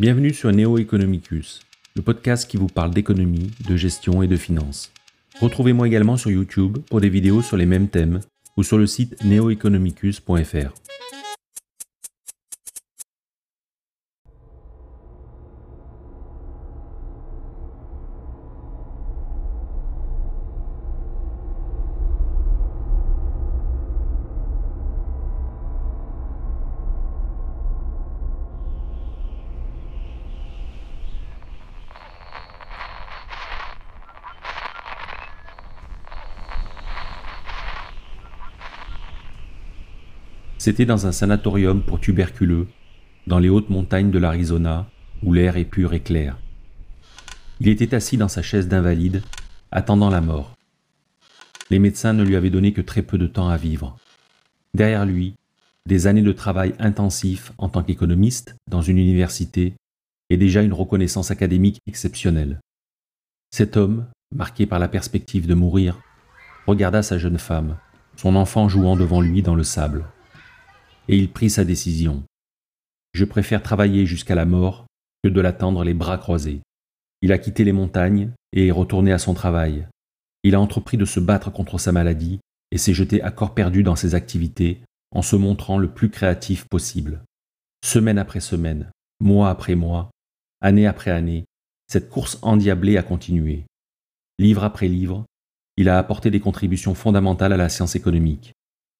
Bienvenue sur Neo Economicus, le podcast qui vous parle d'économie, de gestion et de finance. Retrouvez-moi également sur YouTube pour des vidéos sur les mêmes thèmes ou sur le site neoeconomicus.fr. C'était dans un sanatorium pour tuberculeux, dans les hautes montagnes de l'Arizona, où l'air est pur et clair. Il était assis dans sa chaise d'invalide, attendant la mort. Les médecins ne lui avaient donné que très peu de temps à vivre. Derrière lui, des années de travail intensif en tant qu'économiste dans une université et déjà une reconnaissance académique exceptionnelle. Cet homme, marqué par la perspective de mourir, regarda sa jeune femme, son enfant jouant devant lui dans le sable et il prit sa décision. Je préfère travailler jusqu'à la mort que de l'attendre les bras croisés. Il a quitté les montagnes et est retourné à son travail. Il a entrepris de se battre contre sa maladie et s'est jeté à corps perdu dans ses activités en se montrant le plus créatif possible. Semaine après semaine, mois après mois, année après année, cette course endiablée a continué. Livre après livre, il a apporté des contributions fondamentales à la science économique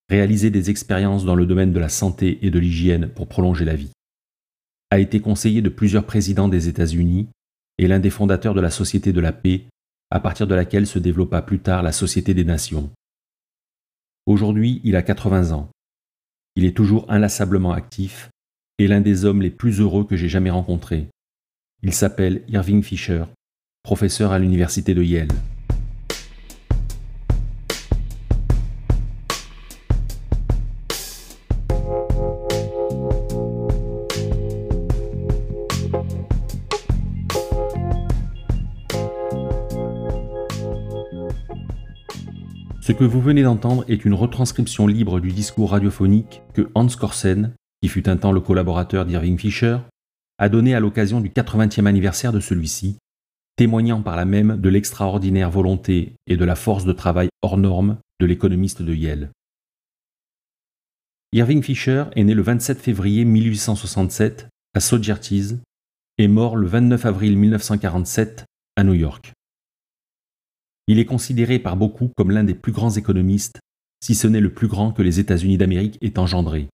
réaliser des expériences dans le domaine de la santé et de l'hygiène pour prolonger la vie. A été conseiller de plusieurs présidents des États-Unis et l'un des fondateurs de la Société de la paix, à partir de laquelle se développa plus tard la Société des Nations. Aujourd'hui, il a 80 ans. Il est toujours inlassablement actif et l'un des hommes les plus heureux que j'ai jamais rencontrés. Il s'appelle Irving Fisher, professeur à l'université de Yale. Ce que vous venez d'entendre est une retranscription libre du discours radiophonique que Hans Korsen, qui fut un temps le collaborateur d'Irving Fisher, a donné à l'occasion du 80e anniversaire de celui-ci, témoignant par là même de l'extraordinaire volonté et de la force de travail hors norme de l'économiste de Yale. Irving Fisher est né le 27 février 1867 à Sogerties et mort le 29 avril 1947 à New York. Il est considéré par beaucoup comme l'un des plus grands économistes, si ce n'est le plus grand que les États-Unis d'Amérique aient engendré.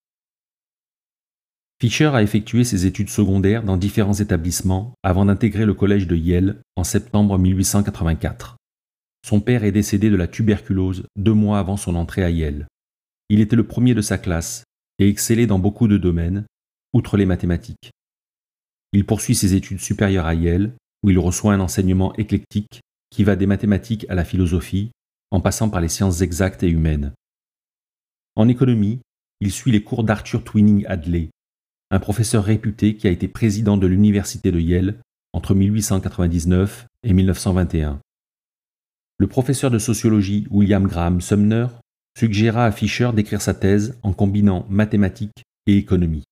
Fisher a effectué ses études secondaires dans différents établissements avant d'intégrer le collège de Yale en septembre 1884. Son père est décédé de la tuberculose deux mois avant son entrée à Yale. Il était le premier de sa classe et excellait dans beaucoup de domaines, outre les mathématiques. Il poursuit ses études supérieures à Yale, où il reçoit un enseignement éclectique qui va des mathématiques à la philosophie, en passant par les sciences exactes et humaines. En économie, il suit les cours d'Arthur Twinning Hadley, un professeur réputé qui a été président de l'université de Yale entre 1899 et 1921. Le professeur de sociologie William Graham Sumner suggéra à Fisher d'écrire sa thèse en combinant mathématiques et économie,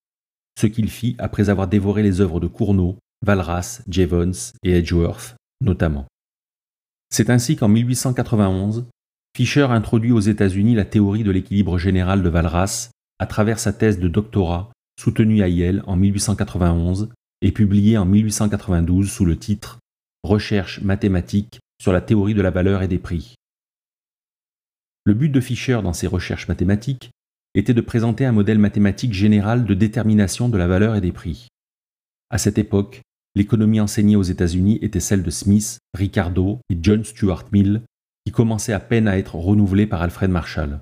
ce qu'il fit après avoir dévoré les œuvres de Cournot, Walras, Jevons et Edgeworth notamment. C'est ainsi qu'en 1891, Fischer introduit aux États-Unis la théorie de l'équilibre général de Walras à travers sa thèse de doctorat soutenue à Yale en 1891 et publiée en 1892 sous le titre Recherche mathématique sur la théorie de la valeur et des prix. Le but de Fischer dans ses recherches mathématiques était de présenter un modèle mathématique général de détermination de la valeur et des prix. À cette époque, l'économie enseignée aux États-Unis était celle de Smith, Ricardo et John Stuart Mill, qui commençait à peine à être renouvelée par Alfred Marshall.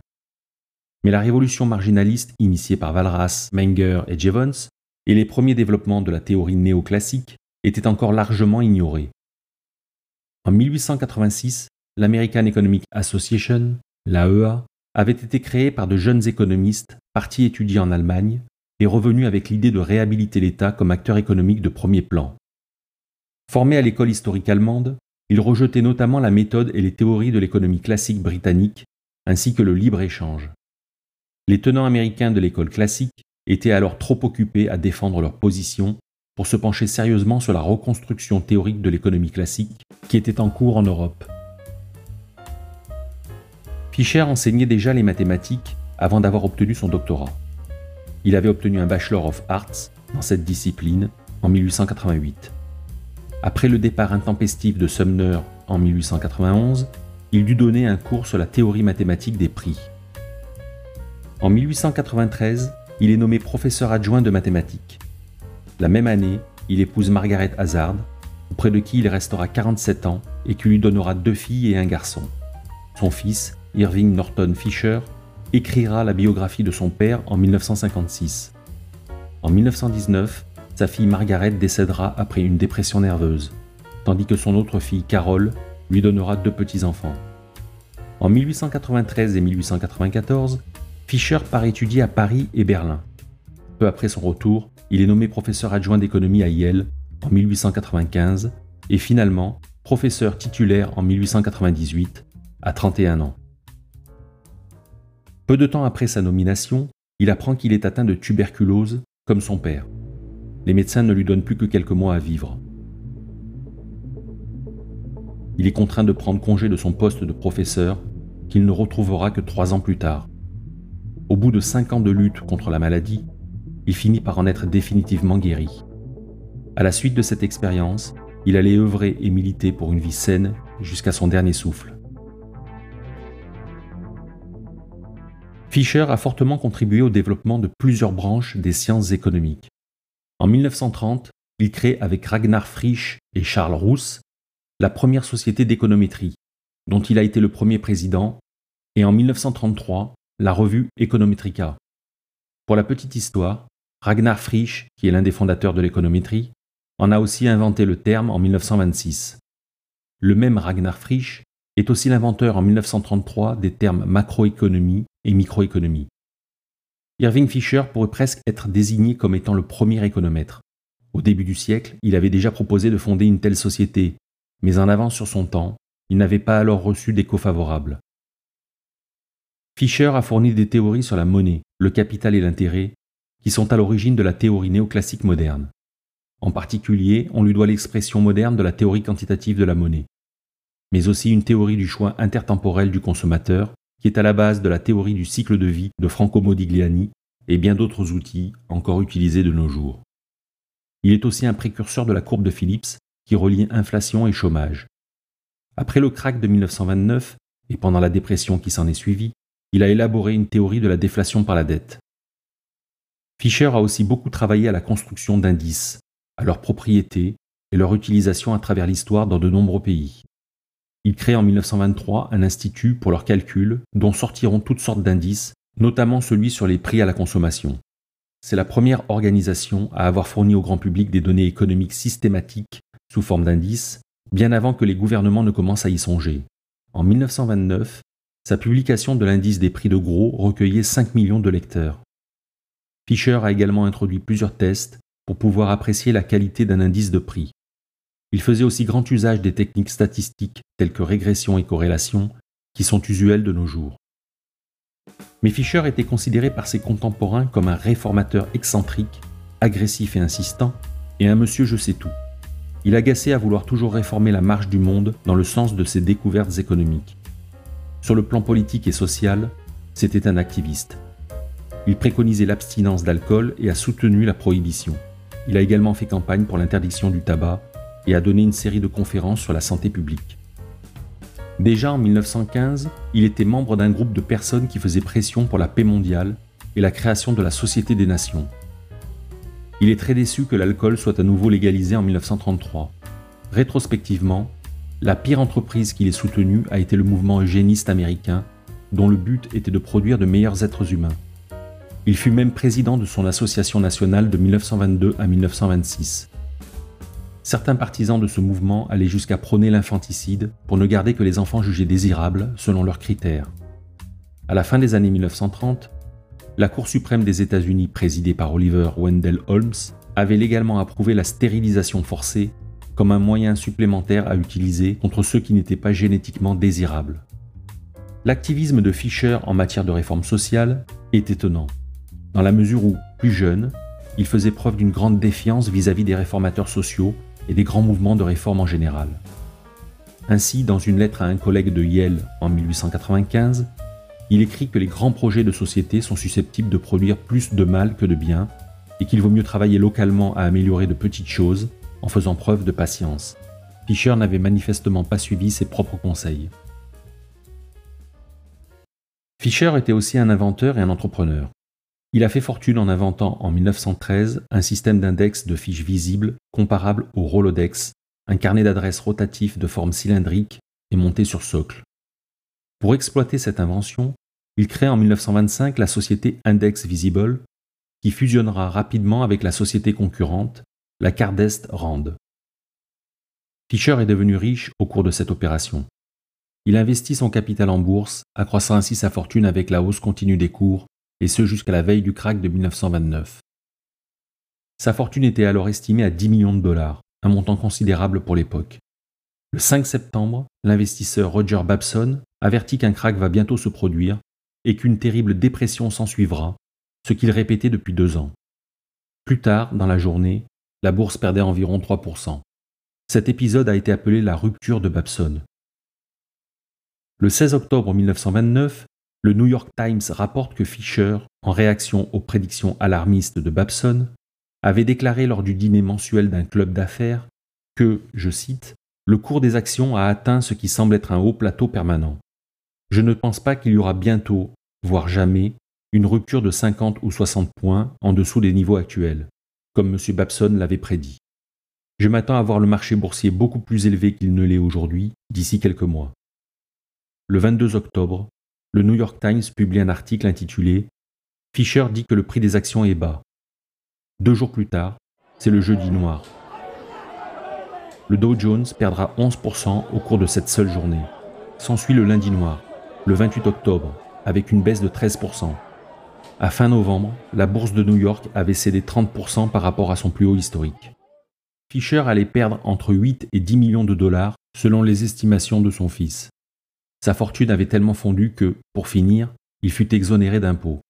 Mais la révolution marginaliste initiée par Walras, Menger et Jevons et les premiers développements de la théorie néoclassique étaient encore largement ignorés. En 1886, l'American Economic Association, l'AEA, avait été créée par de jeunes économistes partis étudier en Allemagne et revenus avec l'idée de réhabiliter l'État comme acteur économique de premier plan. Formé à l'école historique allemande, il rejetait notamment la méthode et les théories de l'économie classique britannique, ainsi que le libre-échange. Les tenants américains de l'école classique étaient alors trop occupés à défendre leur position pour se pencher sérieusement sur la reconstruction théorique de l'économie classique qui était en cours en Europe. Fischer enseignait déjà les mathématiques avant d'avoir obtenu son doctorat. Il avait obtenu un Bachelor of Arts dans cette discipline en 1888. Après le départ intempestif de Sumner en 1891, il dut donner un cours sur la théorie mathématique des prix. En 1893, il est nommé professeur adjoint de mathématiques. La même année, il épouse Margaret Hazard, auprès de qui il restera 47 ans et qui lui donnera deux filles et un garçon. Son fils, Irving Norton Fisher, écrira la biographie de son père en 1956. En 1919, sa fille Margaret décédera après une dépression nerveuse, tandis que son autre fille Carole lui donnera deux petits-enfants. En 1893 et 1894, Fischer part étudier à Paris et Berlin. Peu après son retour, il est nommé professeur adjoint d'économie à Yale en 1895 et finalement professeur titulaire en 1898 à 31 ans. Peu de temps après sa nomination, il apprend qu'il est atteint de tuberculose comme son père. Les médecins ne lui donnent plus que quelques mois à vivre. Il est contraint de prendre congé de son poste de professeur qu'il ne retrouvera que trois ans plus tard. Au bout de cinq ans de lutte contre la maladie, il finit par en être définitivement guéri. À la suite de cette expérience, il allait œuvrer et militer pour une vie saine jusqu'à son dernier souffle. Fischer a fortement contribué au développement de plusieurs branches des sciences économiques. En 1930, il crée avec Ragnar Frisch et Charles Rousse la première société d'économétrie, dont il a été le premier président, et en 1933, la revue Econometrica. Pour la petite histoire, Ragnar Frisch, qui est l'un des fondateurs de l'économétrie, en a aussi inventé le terme en 1926. Le même Ragnar Frisch est aussi l'inventeur en 1933 des termes macroéconomie et microéconomie. Irving Fisher pourrait presque être désigné comme étant le premier économètre. Au début du siècle, il avait déjà proposé de fonder une telle société, mais en avance sur son temps, il n'avait pas alors reçu d'écho favorable. Fischer a fourni des théories sur la monnaie, le capital et l'intérêt, qui sont à l'origine de la théorie néoclassique moderne. En particulier, on lui doit l'expression moderne de la théorie quantitative de la monnaie, mais aussi une théorie du choix intertemporel du consommateur, qui est à la base de la théorie du cycle de vie de Franco Modigliani et bien d'autres outils encore utilisés de nos jours. Il est aussi un précurseur de la courbe de Phillips qui relie inflation et chômage. Après le krach de 1929 et pendant la dépression qui s'en est suivie, il a élaboré une théorie de la déflation par la dette. Fischer a aussi beaucoup travaillé à la construction d'indices, à leurs propriétés et leur utilisation à travers l'histoire dans de nombreux pays. Il crée en 1923 un institut pour leurs calculs dont sortiront toutes sortes d'indices, notamment celui sur les prix à la consommation. C'est la première organisation à avoir fourni au grand public des données économiques systématiques sous forme d'indices, bien avant que les gouvernements ne commencent à y songer. En 1929, sa publication de l'indice des prix de gros recueillait 5 millions de lecteurs. Fischer a également introduit plusieurs tests pour pouvoir apprécier la qualité d'un indice de prix. Il faisait aussi grand usage des techniques statistiques telles que régression et corrélation, qui sont usuelles de nos jours. Mais Fischer était considéré par ses contemporains comme un réformateur excentrique, agressif et insistant, et un monsieur je sais tout. Il agaçait à vouloir toujours réformer la marche du monde dans le sens de ses découvertes économiques. Sur le plan politique et social, c'était un activiste. Il préconisait l'abstinence d'alcool et a soutenu la prohibition. Il a également fait campagne pour l'interdiction du tabac et a donné une série de conférences sur la santé publique. Déjà en 1915, il était membre d'un groupe de personnes qui faisaient pression pour la paix mondiale et la création de la Société des Nations. Il est très déçu que l'alcool soit à nouveau légalisé en 1933. Rétrospectivement, la pire entreprise qu'il ait soutenue a été le mouvement eugéniste américain, dont le but était de produire de meilleurs êtres humains. Il fut même président de son association nationale de 1922 à 1926. Certains partisans de ce mouvement allaient jusqu'à prôner l'infanticide pour ne garder que les enfants jugés désirables selon leurs critères. À la fin des années 1930, la Cour suprême des États-Unis, présidée par Oliver Wendell Holmes, avait légalement approuvé la stérilisation forcée comme un moyen supplémentaire à utiliser contre ceux qui n'étaient pas génétiquement désirables. L'activisme de Fischer en matière de réforme sociale est étonnant, dans la mesure où, plus jeune, il faisait preuve d'une grande défiance vis-à-vis des réformateurs sociaux et des grands mouvements de réforme en général. Ainsi, dans une lettre à un collègue de Yale en 1895, il écrit que les grands projets de société sont susceptibles de produire plus de mal que de bien et qu'il vaut mieux travailler localement à améliorer de petites choses en faisant preuve de patience. Fischer n'avait manifestement pas suivi ses propres conseils. Fischer était aussi un inventeur et un entrepreneur. Il a fait fortune en inventant en 1913 un système d'index de fiches visibles comparable au Rolodex, un carnet d'adresses rotatif de forme cylindrique et monté sur socle. Pour exploiter cette invention, il crée en 1925 la société Index Visible, qui fusionnera rapidement avec la société concurrente, la Cardest Rand. Fischer est devenu riche au cours de cette opération. Il investit son capital en bourse, accroissant ainsi sa fortune avec la hausse continue des cours, et ce jusqu'à la veille du krach de 1929. Sa fortune était alors estimée à 10 millions de dollars, un montant considérable pour l'époque. Le 5 septembre, l'investisseur Roger Babson avertit qu'un krach va bientôt se produire et qu'une terrible dépression s'ensuivra, ce qu'il répétait depuis deux ans. Plus tard, dans la journée, la bourse perdait environ 3%. Cet épisode a été appelé la rupture de Babson. Le 16 octobre 1929, le New York Times rapporte que Fisher, en réaction aux prédictions alarmistes de Babson, avait déclaré lors du dîner mensuel d'un club d'affaires que, je cite, le cours des actions a atteint ce qui semble être un haut plateau permanent. Je ne pense pas qu'il y aura bientôt, voire jamais, une rupture de 50 ou 60 points en dessous des niveaux actuels, comme M. Babson l'avait prédit. Je m'attends à voir le marché boursier beaucoup plus élevé qu'il ne l'est aujourd'hui d'ici quelques mois. Le 22 octobre, le New York Times publie un article intitulé Fisher dit que le prix des actions est bas. Deux jours plus tard, c'est le jeudi noir. Le Dow Jones perdra 11% au cours de cette seule journée. S'ensuit le lundi noir, le 28 octobre, avec une baisse de 13%. À fin novembre, la bourse de New York avait cédé 30% par rapport à son plus haut historique. Fisher allait perdre entre 8 et 10 millions de dollars selon les estimations de son fils. Sa fortune avait tellement fondu que, pour finir, il fut exonéré d'impôts.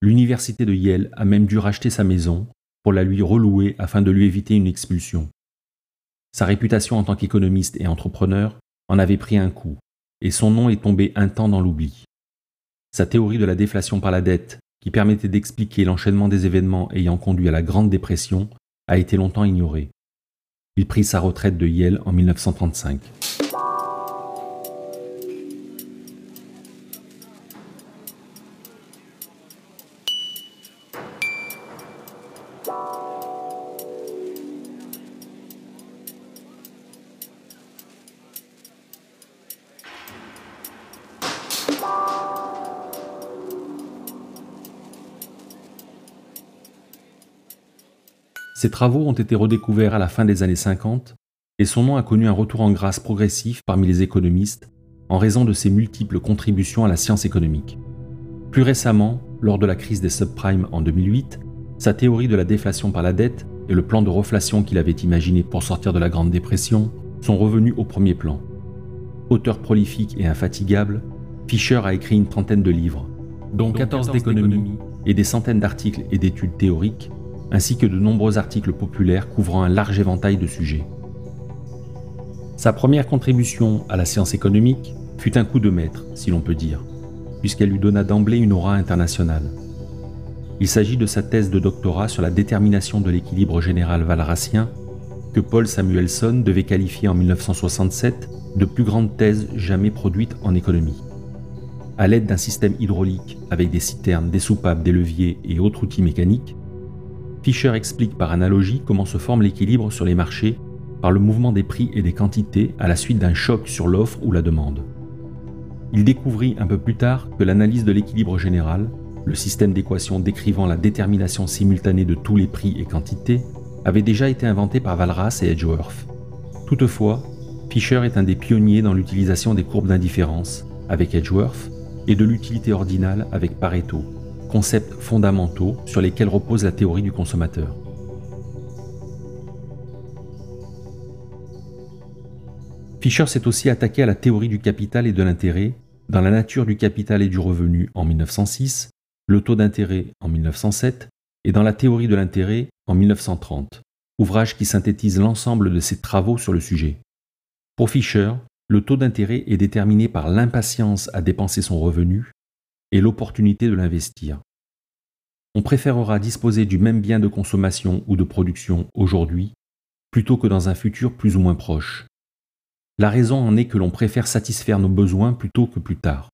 L'université de Yale a même dû racheter sa maison pour la lui relouer afin de lui éviter une expulsion. Sa réputation en tant qu'économiste et entrepreneur en avait pris un coup, et son nom est tombé un temps dans l'oubli. Sa théorie de la déflation par la dette, qui permettait d'expliquer l'enchaînement des événements ayant conduit à la Grande Dépression, a été longtemps ignorée. Il prit sa retraite de Yale en 1935. Ses travaux ont été redécouverts à la fin des années 50 et son nom a connu un retour en grâce progressif parmi les économistes en raison de ses multiples contributions à la science économique. Plus récemment, lors de la crise des subprimes en 2008, sa théorie de la déflation par la dette et le plan de reflation qu'il avait imaginé pour sortir de la Grande Dépression sont revenus au premier plan. Auteur prolifique et infatigable, Fisher a écrit une trentaine de livres, dont 14 d'économie et des centaines d'articles et d'études théoriques ainsi que de nombreux articles populaires couvrant un large éventail de sujets. Sa première contribution à la science économique fut un coup de maître, si l'on peut dire, puisqu'elle lui donna d'emblée une aura internationale. Il s'agit de sa thèse de doctorat sur la détermination de l'équilibre général valracien, que Paul Samuelson devait qualifier en 1967 de plus grande thèse jamais produite en économie. À l'aide d'un système hydraulique avec des citernes, des soupapes, des leviers et autres outils mécaniques, Fischer explique par analogie comment se forme l'équilibre sur les marchés par le mouvement des prix et des quantités à la suite d'un choc sur l'offre ou la demande. Il découvrit un peu plus tard que l'analyse de l'équilibre général, le système d'équations décrivant la détermination simultanée de tous les prix et quantités, avait déjà été inventé par Walras et Edgeworth. Toutefois, Fischer est un des pionniers dans l'utilisation des courbes d'indifférence avec Edgeworth et de l'utilité ordinale avec Pareto, concepts fondamentaux sur lesquels repose la théorie du consommateur. Fischer s'est aussi attaqué à la théorie du capital et de l'intérêt dans La nature du capital et du revenu en 1906, Le taux d'intérêt en 1907 et dans la théorie de l'intérêt en 1930, ouvrage qui synthétise l'ensemble de ses travaux sur le sujet. Pour Fischer, le taux d'intérêt est déterminé par l'impatience à dépenser son revenu et l'opportunité de l'investir. On préférera disposer du même bien de consommation ou de production aujourd'hui plutôt que dans un futur plus ou moins proche. La raison en est que l'on préfère satisfaire nos besoins plutôt que plus tard.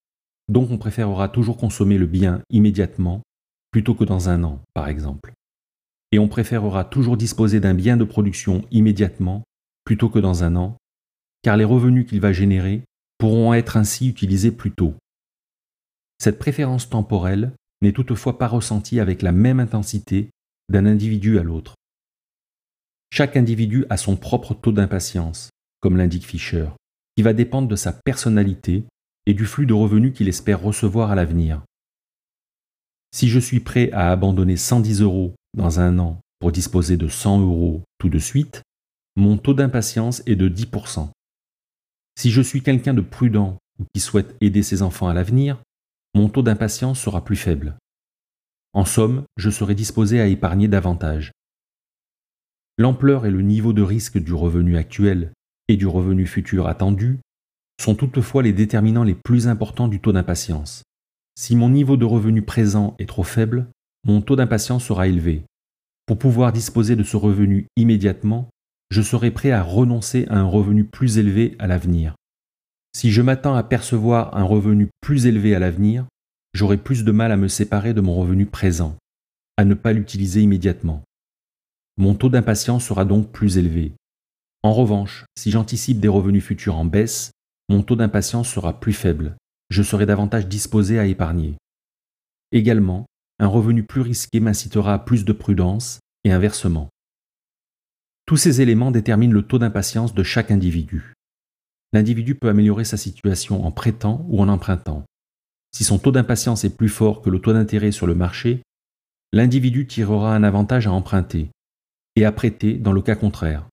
Donc on préférera toujours consommer le bien immédiatement plutôt que dans un an, par exemple. Et on préférera toujours disposer d'un bien de production immédiatement plutôt que dans un an, car les revenus qu'il va générer pourront être ainsi utilisés plus tôt. Cette préférence temporelle n'est toutefois pas ressentie avec la même intensité d'un individu à l'autre. Chaque individu a son propre taux d'impatience, comme l'indique Fischer, qui va dépendre de sa personnalité et du flux de revenus qu'il espère recevoir à l'avenir. Si je suis prêt à abandonner 110 euros dans un an pour disposer de 100 euros tout de suite, mon taux d'impatience est de 10%. Si je suis quelqu'un de prudent ou qui souhaite aider ses enfants à l'avenir, mon taux d'impatience sera plus faible. En somme, je serai disposé à épargner davantage. L'ampleur et le niveau de risque du revenu actuel et du revenu futur attendu sont toutefois les déterminants les plus importants du taux d'impatience. Si mon niveau de revenu présent est trop faible, mon taux d'impatience sera élevé. Pour pouvoir disposer de ce revenu immédiatement, je serai prêt à renoncer à un revenu plus élevé à l'avenir. Si je m'attends à percevoir un revenu plus élevé à l'avenir, j'aurai plus de mal à me séparer de mon revenu présent, à ne pas l'utiliser immédiatement. Mon taux d'impatience sera donc plus élevé. En revanche, si j'anticipe des revenus futurs en baisse, mon taux d'impatience sera plus faible. Je serai davantage disposé à épargner. Également, un revenu plus risqué m'incitera à plus de prudence et inversement. Tous ces éléments déterminent le taux d'impatience de chaque individu l'individu peut améliorer sa situation en prêtant ou en empruntant. Si son taux d'impatience est plus fort que le taux d'intérêt sur le marché, l'individu tirera un avantage à emprunter et à prêter dans le cas contraire.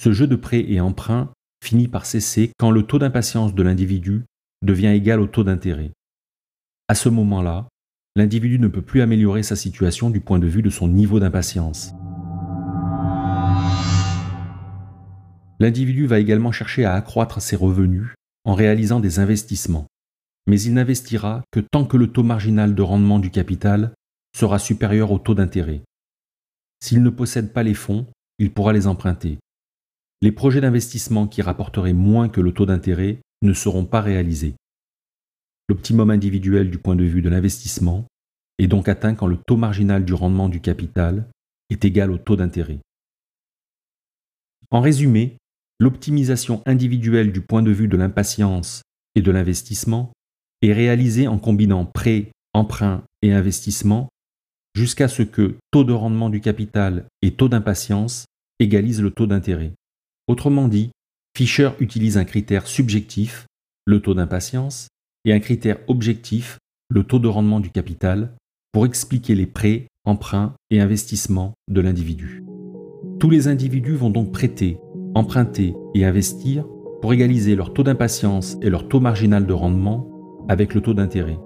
Ce jeu de prêt et emprunt finit par cesser quand le taux d'impatience de l'individu devient égal au taux d'intérêt. À ce moment-là, l'individu ne peut plus améliorer sa situation du point de vue de son niveau d'impatience. L'individu va également chercher à accroître ses revenus en réalisant des investissements, mais il n'investira que tant que le taux marginal de rendement du capital sera supérieur au taux d'intérêt. S'il ne possède pas les fonds, il pourra les emprunter. Les projets d'investissement qui rapporteraient moins que le taux d'intérêt ne seront pas réalisés. L'optimum individuel du point de vue de l'investissement est donc atteint quand le taux marginal du rendement du capital est égal au taux d'intérêt. En résumé, L'optimisation individuelle du point de vue de l'impatience et de l'investissement est réalisée en combinant prêt, emprunt et investissement jusqu'à ce que taux de rendement du capital et taux d'impatience égalisent le taux d'intérêt. Autrement dit, Fischer utilise un critère subjectif, le taux d'impatience, et un critère objectif, le taux de rendement du capital, pour expliquer les prêts, emprunts et investissements de l'individu. Tous les individus vont donc prêter emprunter et investir pour égaliser leur taux d'impatience et leur taux marginal de rendement avec le taux d'intérêt.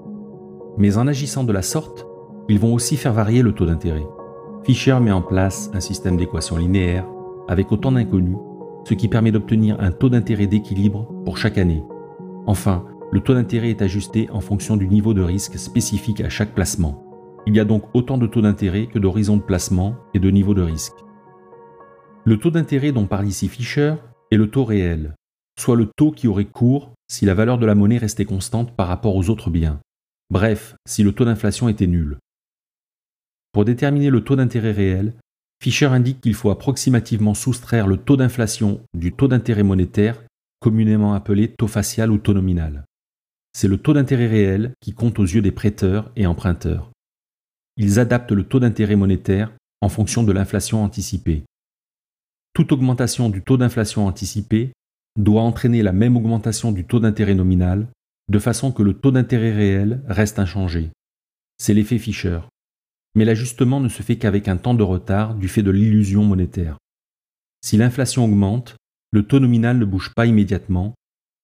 Mais en agissant de la sorte, ils vont aussi faire varier le taux d'intérêt. Fischer met en place un système d'équations linéaires avec autant d'inconnus, ce qui permet d'obtenir un taux d'intérêt d'équilibre pour chaque année. Enfin, le taux d'intérêt est ajusté en fonction du niveau de risque spécifique à chaque placement. Il y a donc autant de taux d'intérêt que d'horizons de placement et de niveau de risque. Le taux d'intérêt dont parle ici Fischer est le taux réel, soit le taux qui aurait cours si la valeur de la monnaie restait constante par rapport aux autres biens. Bref, si le taux d'inflation était nul. Pour déterminer le taux d'intérêt réel, Fischer indique qu'il faut approximativement soustraire le taux d'inflation du taux d'intérêt monétaire, communément appelé taux facial ou taux nominal. C'est le taux d'intérêt réel qui compte aux yeux des prêteurs et emprunteurs. Ils adaptent le taux d'intérêt monétaire en fonction de l'inflation anticipée toute augmentation du taux d'inflation anticipé doit entraîner la même augmentation du taux d'intérêt nominal, de façon que le taux d'intérêt réel reste inchangé. C'est l'effet Fischer. Mais l'ajustement ne se fait qu'avec un temps de retard du fait de l'illusion monétaire. Si l'inflation augmente, le taux nominal ne bouge pas immédiatement,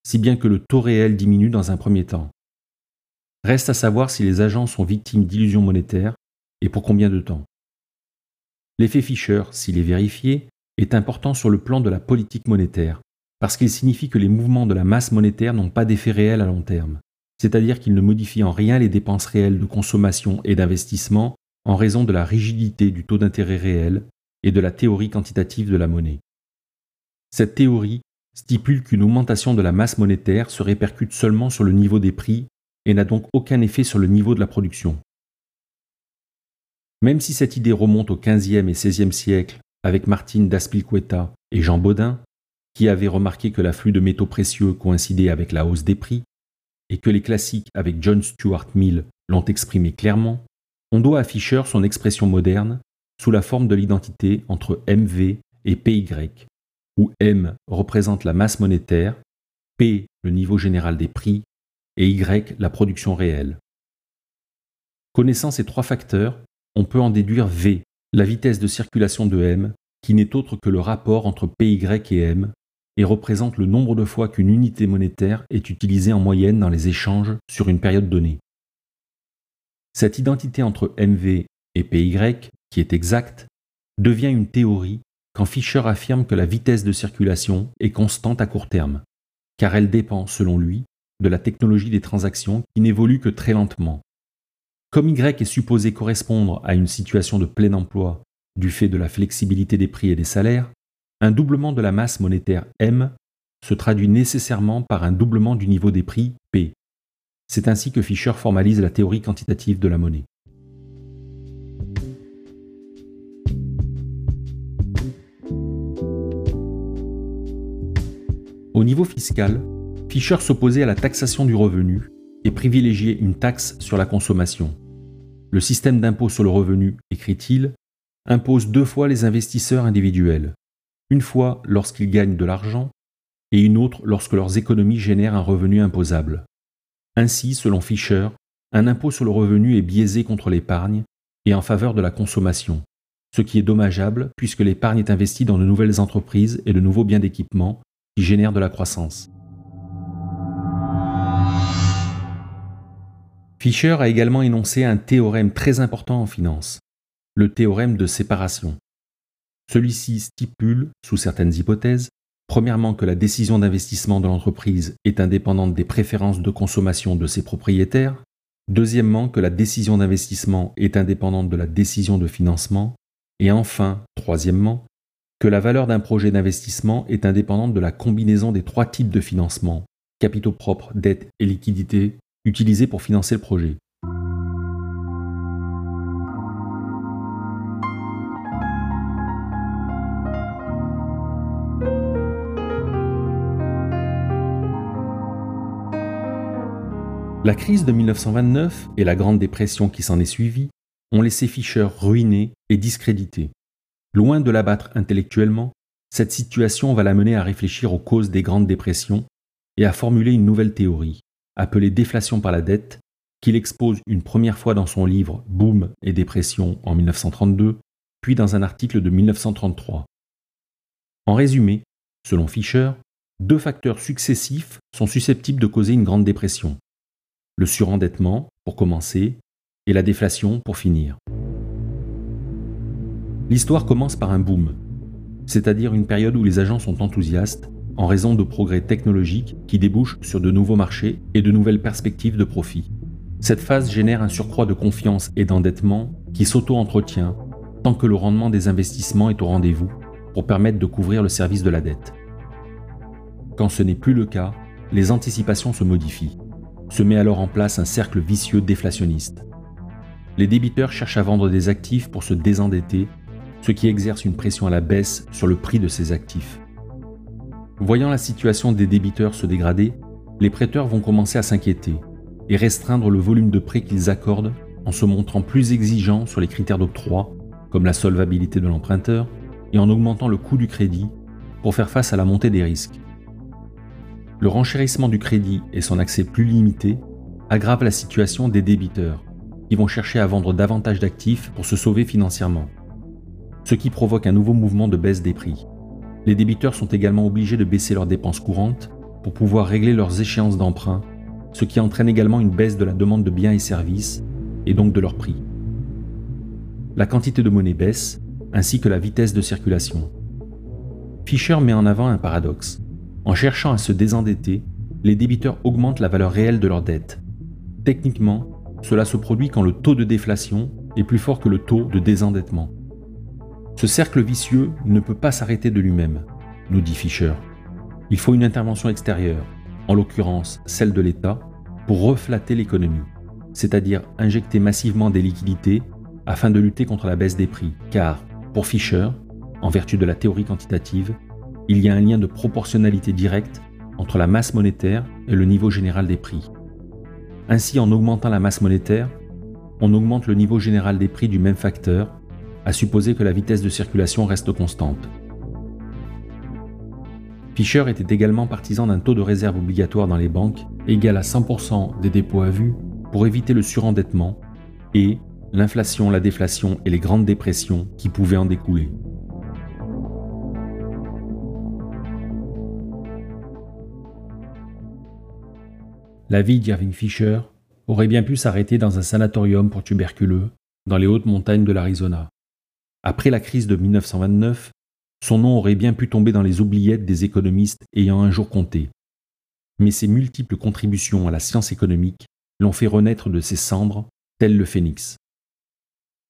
si bien que le taux réel diminue dans un premier temps. Reste à savoir si les agents sont victimes d'illusions monétaires et pour combien de temps. L'effet Fischer, s'il est vérifié, est important sur le plan de la politique monétaire, parce qu'il signifie que les mouvements de la masse monétaire n'ont pas d'effet réel à long terme, c'est-à-dire qu'ils ne modifient en rien les dépenses réelles de consommation et d'investissement en raison de la rigidité du taux d'intérêt réel et de la théorie quantitative de la monnaie. Cette théorie stipule qu'une augmentation de la masse monétaire se répercute seulement sur le niveau des prix et n'a donc aucun effet sur le niveau de la production. Même si cette idée remonte au XVe et XVIe siècle avec Martine d'Aspilcueta et Jean Baudin, qui avaient remarqué que l'afflux de métaux précieux coïncidait avec la hausse des prix, et que les classiques avec John Stuart Mill l'ont exprimé clairement, on doit à Fischer son expression moderne sous la forme de l'identité entre MV et PY, où M représente la masse monétaire, P le niveau général des prix et Y la production réelle. Connaissant ces trois facteurs, on peut en déduire V, la vitesse de circulation de M, qui n'est autre que le rapport entre PY et M, et représente le nombre de fois qu'une unité monétaire est utilisée en moyenne dans les échanges sur une période donnée. Cette identité entre MV et PY, qui est exacte, devient une théorie quand Fischer affirme que la vitesse de circulation est constante à court terme, car elle dépend, selon lui, de la technologie des transactions qui n'évolue que très lentement. Comme Y est supposé correspondre à une situation de plein emploi du fait de la flexibilité des prix et des salaires, un doublement de la masse monétaire M se traduit nécessairement par un doublement du niveau des prix P. C'est ainsi que Fischer formalise la théorie quantitative de la monnaie. Au niveau fiscal, Fischer s'opposait à la taxation du revenu et privilégiait une taxe sur la consommation. Le système d'impôt sur le revenu, écrit-il, impose deux fois les investisseurs individuels, une fois lorsqu'ils gagnent de l'argent et une autre lorsque leurs économies génèrent un revenu imposable. Ainsi, selon Fischer, un impôt sur le revenu est biaisé contre l'épargne et en faveur de la consommation, ce qui est dommageable puisque l'épargne est investie dans de nouvelles entreprises et de nouveaux biens d'équipement qui génèrent de la croissance. Fischer a également énoncé un théorème très important en finance, le théorème de séparation. Celui-ci stipule, sous certaines hypothèses, premièrement que la décision d'investissement de l'entreprise est indépendante des préférences de consommation de ses propriétaires, deuxièmement que la décision d'investissement est indépendante de la décision de financement, et enfin, troisièmement, que la valeur d'un projet d'investissement est indépendante de la combinaison des trois types de financement, capitaux propres, dette et liquidité, utilisé pour financer le projet. La crise de 1929 et la Grande Dépression qui s'en est suivie ont laissé Fischer ruiné et discrédité. Loin de l'abattre intellectuellement, cette situation va l'amener à réfléchir aux causes des grandes dépressions et à formuler une nouvelle théorie, appelé Déflation par la dette, qu'il expose une première fois dans son livre Boom et dépression en 1932, puis dans un article de 1933. En résumé, selon Fischer, deux facteurs successifs sont susceptibles de causer une grande dépression. Le surendettement, pour commencer, et la déflation, pour finir. L'histoire commence par un boom, c'est-à-dire une période où les agents sont enthousiastes en raison de progrès technologiques qui débouchent sur de nouveaux marchés et de nouvelles perspectives de profit. Cette phase génère un surcroît de confiance et d'endettement qui s'auto-entretient tant que le rendement des investissements est au rendez-vous pour permettre de couvrir le service de la dette. Quand ce n'est plus le cas, les anticipations se modifient. Se met alors en place un cercle vicieux déflationniste. Les débiteurs cherchent à vendre des actifs pour se désendetter, ce qui exerce une pression à la baisse sur le prix de ces actifs. Voyant la situation des débiteurs se dégrader, les prêteurs vont commencer à s'inquiéter et restreindre le volume de prêts qu'ils accordent en se montrant plus exigeants sur les critères d'octroi, comme la solvabilité de l'emprunteur, et en augmentant le coût du crédit pour faire face à la montée des risques. Le renchérissement du crédit et son accès plus limité aggravent la situation des débiteurs, qui vont chercher à vendre davantage d'actifs pour se sauver financièrement, ce qui provoque un nouveau mouvement de baisse des prix. Les débiteurs sont également obligés de baisser leurs dépenses courantes pour pouvoir régler leurs échéances d'emprunt, ce qui entraîne également une baisse de la demande de biens et services, et donc de leur prix. La quantité de monnaie baisse, ainsi que la vitesse de circulation. Fisher met en avant un paradoxe. En cherchant à se désendetter, les débiteurs augmentent la valeur réelle de leur dette. Techniquement, cela se produit quand le taux de déflation est plus fort que le taux de désendettement. Ce cercle vicieux ne peut pas s'arrêter de lui-même, nous dit Fischer. Il faut une intervention extérieure, en l'occurrence celle de l'État, pour reflatter l'économie, c'est-à-dire injecter massivement des liquidités afin de lutter contre la baisse des prix, car, pour Fischer, en vertu de la théorie quantitative, il y a un lien de proportionnalité directe entre la masse monétaire et le niveau général des prix. Ainsi, en augmentant la masse monétaire, on augmente le niveau général des prix du même facteur, à supposer que la vitesse de circulation reste constante. Fischer était également partisan d'un taux de réserve obligatoire dans les banques égal à 100% des dépôts à vue pour éviter le surendettement et l'inflation, la déflation et les grandes dépressions qui pouvaient en découler. La vie d'Irving Fisher aurait bien pu s'arrêter dans un sanatorium pour tuberculeux dans les hautes montagnes de l'Arizona. Après la crise de 1929, son nom aurait bien pu tomber dans les oubliettes des économistes ayant un jour compté. Mais ses multiples contributions à la science économique l'ont fait renaître de ses cendres, tel le phénix.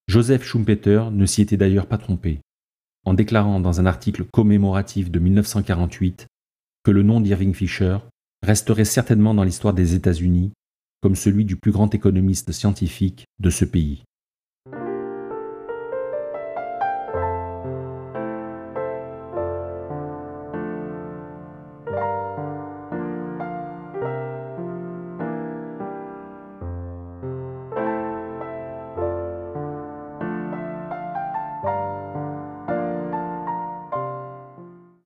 Joseph Schumpeter ne s'y était d'ailleurs pas trompé, en déclarant dans un article commémoratif de 1948 que le nom d'Irving Fisher resterait certainement dans l'histoire des États-Unis comme celui du plus grand économiste scientifique de ce pays.